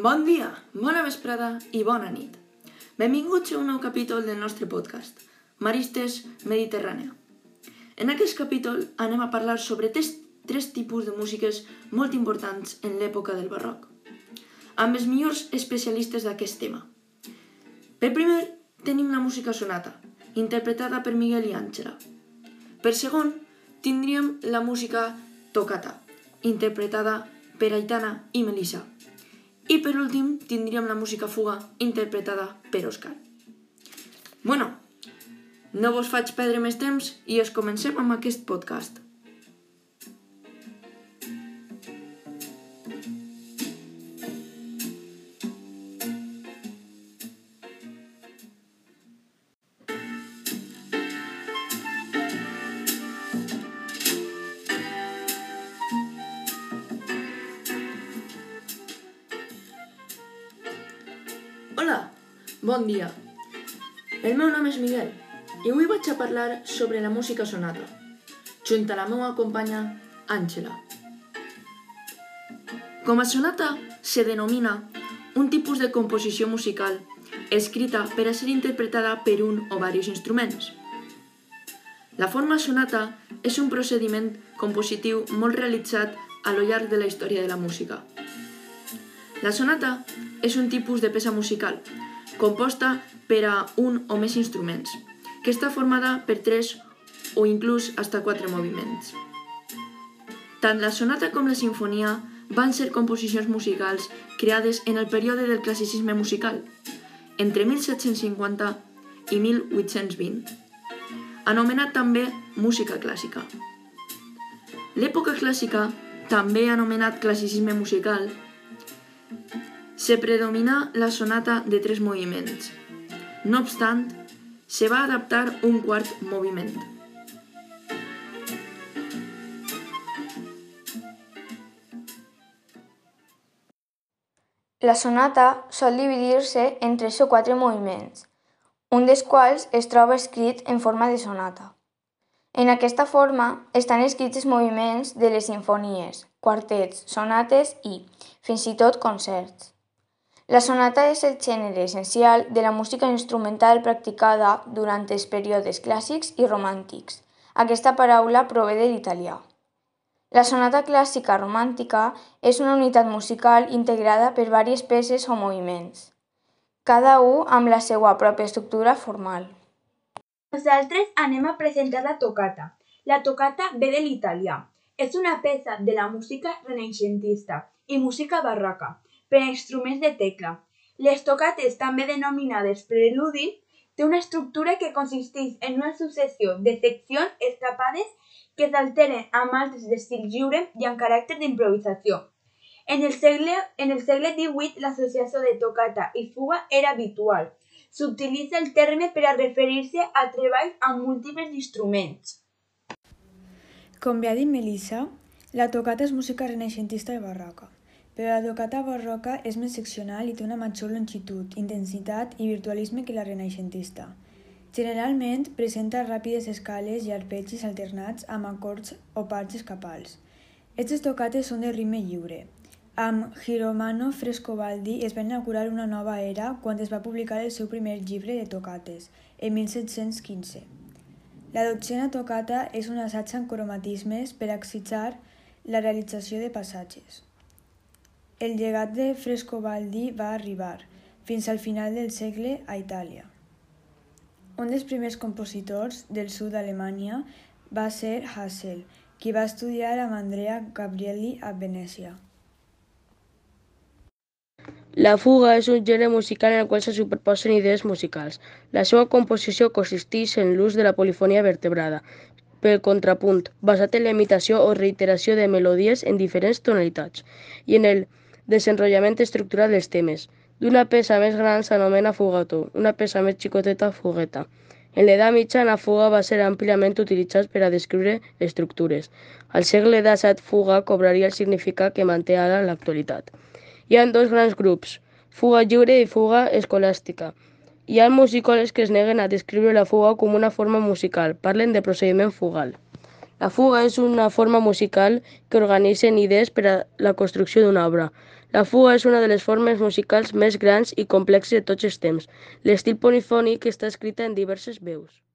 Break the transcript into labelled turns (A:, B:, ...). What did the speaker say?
A: Bon dia, bona vesprada i bona nit. Benvinguts a un nou capítol del nostre podcast, Maristes Mediterrània. En aquest capítol anem a parlar sobre tres, tres tipus de músiques molt importants en l'època del barroc, amb els millors especialistes d'aquest tema. Per primer, tenim la música sonata, interpretada per Miguel i Àngela. Per segon, tindríem la música toccata, interpretada per Aitana i Melissa. I per últim tindríem la música fuga interpretada per Òscar. Bueno, no vos faig perdre més temps i es comencem amb aquest podcast. Hola, bon dia. El meu nom és Miguel i avui vaig a parlar sobre la música sonata, junt a la meva companya Àngela. Com a sonata se denomina un tipus de composició musical escrita per a ser interpretada per un o diversos instruments. La forma sonata és un procediment compositiu molt realitzat a lo llarg de la història de la música. La sonata és un tipus de peça musical, composta per a un o més instruments, que està formada per tres o inclús hasta quatre moviments. Tant la sonata com la sinfonia van ser composicions musicals creades en el període del classicisme musical, entre 1750 i 1820, anomenat també música clàssica. L'època clàssica, també anomenat classicisme musical, se predomina la sonata de tres moviments. No obstant, se va adaptar un quart moviment.
B: La sonata sol dividir-se en tres o quatre moviments, un dels quals es troba escrit en forma de sonata. En aquesta forma estan escrits els moviments de les sinfonies, quartets, sonates i, fins i tot, concerts. La sonata és el gènere essencial de la música instrumental practicada durant els períodes clàssics i romàntics. Aquesta paraula prové de l'italià. La sonata clàssica romàntica és una unitat musical integrada per diverses peces o moviments, cada un amb la seva pròpia estructura formal.
C: Nosaltres anem a presentar la tocata. La tocata ve de l'italià. És una peça de la música renaixentista i música barroca per a instruments de tecla. Les tocates, també denominades preludi, té una estructura que consisteix en una successió de seccions escapades que s'alteren amb altres d'estil lliure i amb caràcter d'improvisació. En el segle, en el segle XVIII l'associació de tocata i fuga era habitual. S'utilitza el terme per a referir-se a treballs amb múltiples instruments.
D: Com ja ha dit Melissa, la tocata és música renaixentista i barroca, la tocata barroca és més seccional i té una major longitud, intensitat i virtualisme que la renaixentista. Generalment presenta ràpides escales i arpegis alternats amb acords o parts escapals. Aquestes tocates són de ritme lliure. Amb Giromano Frescobaldi es va inaugurar una nova era quan es va publicar el seu primer llibre de tocates, en 1715. La dotzena tocata és un assaig amb cromatismes per excitar la realització de passatges. El llegat de Frescobaldi va arribar, fins al final del segle, a Itàlia. Un dels primers compositors del sud d'Alemanya va ser Hassel, qui va estudiar amb Andrea Gabrieli a Venècia.
E: La fuga és un gènere musical en el qual se superposen idees musicals. La seva composició consisteix en l'ús de la polifonia vertebrada pel contrapunt, basat en la imitació o reiteració de melodies en diferents tonalitats i en el desenrotllament estructural dels temes. D'una peça més gran s'anomena fugató, una peça més xicoteta fugueta. En l'edat mitja, la fuga va ser àmpliament utilitzat per a descriure estructures. Al segle XVII, fuga cobraria el significat que manté ara en l'actualitat. Hi ha dos grans grups, fuga lliure i fuga escolàstica. Hi ha musicòlegs que es neguen a descriure la fuga com una forma musical, parlen de procediment fugal. La fuga és una forma musical que organitza idees per a la construcció d'una obra. La fuga és una de les formes musicals més grans i complexes de tots els temps. L'estil polifònic està escrita en diverses veus.